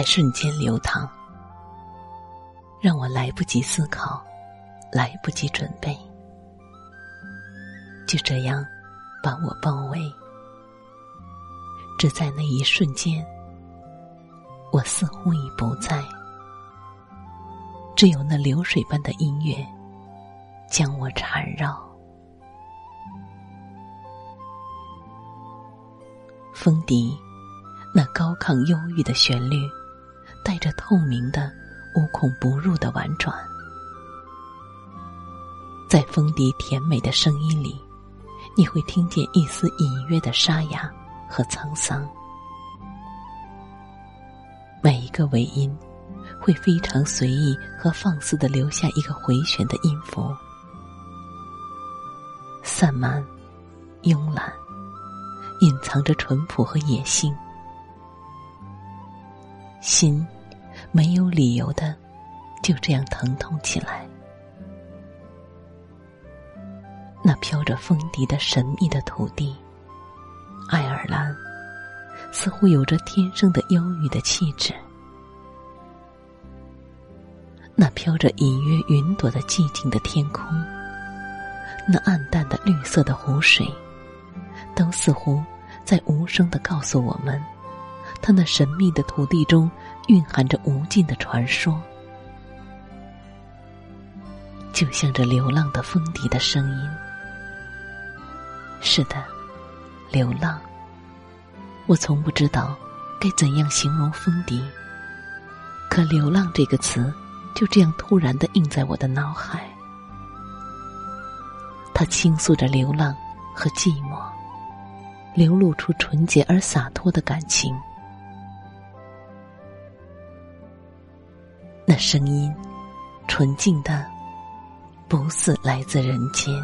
在瞬间流淌，让我来不及思考，来不及准备，就这样把我包围。只在那一瞬间，我似乎已不在，只有那流水般的音乐将我缠绕。风笛，那高亢忧郁的旋律。带着透明的、无孔不入的婉转，在风笛甜美的声音里，你会听见一丝隐约的沙哑和沧桑。每一个尾音，会非常随意和放肆的留下一个回旋的音符，散漫、慵懒，隐藏着淳朴和野性。心没有理由的就这样疼痛起来。那飘着风笛的神秘的土地，爱尔兰，似乎有着天生的忧郁的气质。那飘着隐约云朵的寂静的天空，那暗淡的绿色的湖水，都似乎在无声的告诉我们。他那神秘的土地中蕴含着无尽的传说，就像这流浪的风笛的声音。是的，流浪。我从不知道该怎样形容风笛，可“流浪”这个词就这样突然的印在我的脑海。它倾诉着流浪和寂寞，流露出纯洁而洒脱的感情。那声音，纯净的，不似来自人间。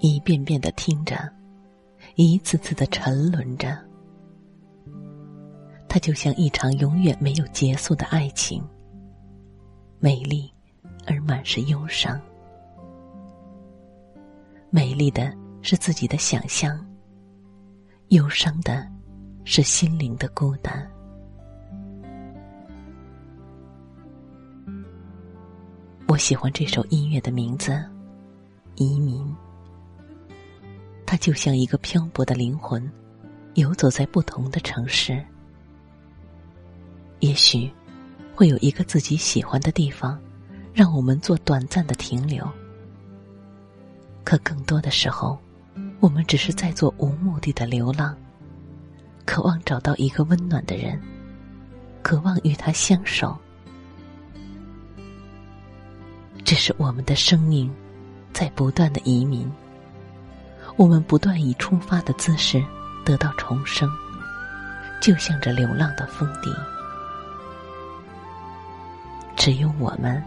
一遍遍的听着，一次次的沉沦着，它就像一场永远没有结束的爱情，美丽而满是忧伤。美丽的是自己的想象，忧伤的是心灵的孤单。我喜欢这首音乐的名字《移民》，它就像一个漂泊的灵魂，游走在不同的城市。也许会有一个自己喜欢的地方，让我们做短暂的停留。可更多的时候，我们只是在做无目的的流浪，渴望找到一个温暖的人，渴望与他相守。这是我们的生命在不断的移民，我们不断以出发的姿势得到重生，就像这流浪的风笛。只有我们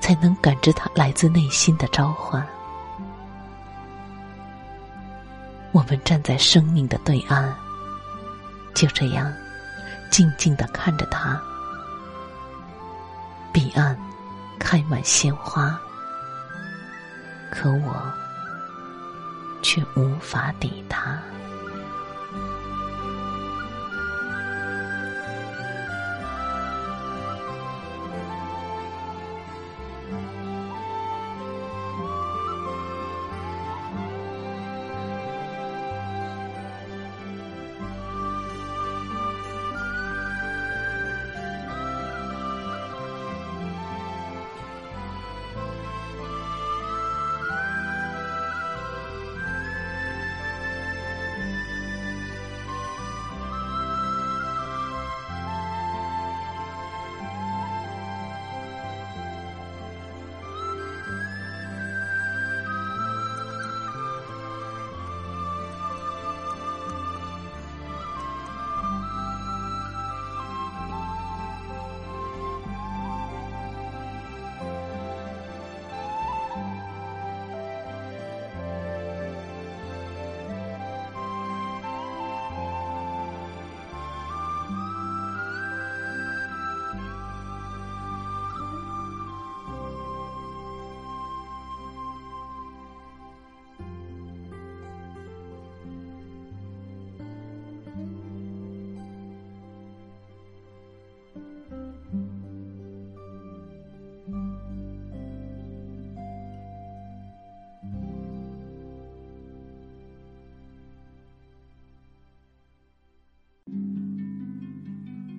才能感知它来自内心的召唤。我们站在生命的对岸，就这样静静的看着它。彼岸开满鲜花，可我却无法抵达。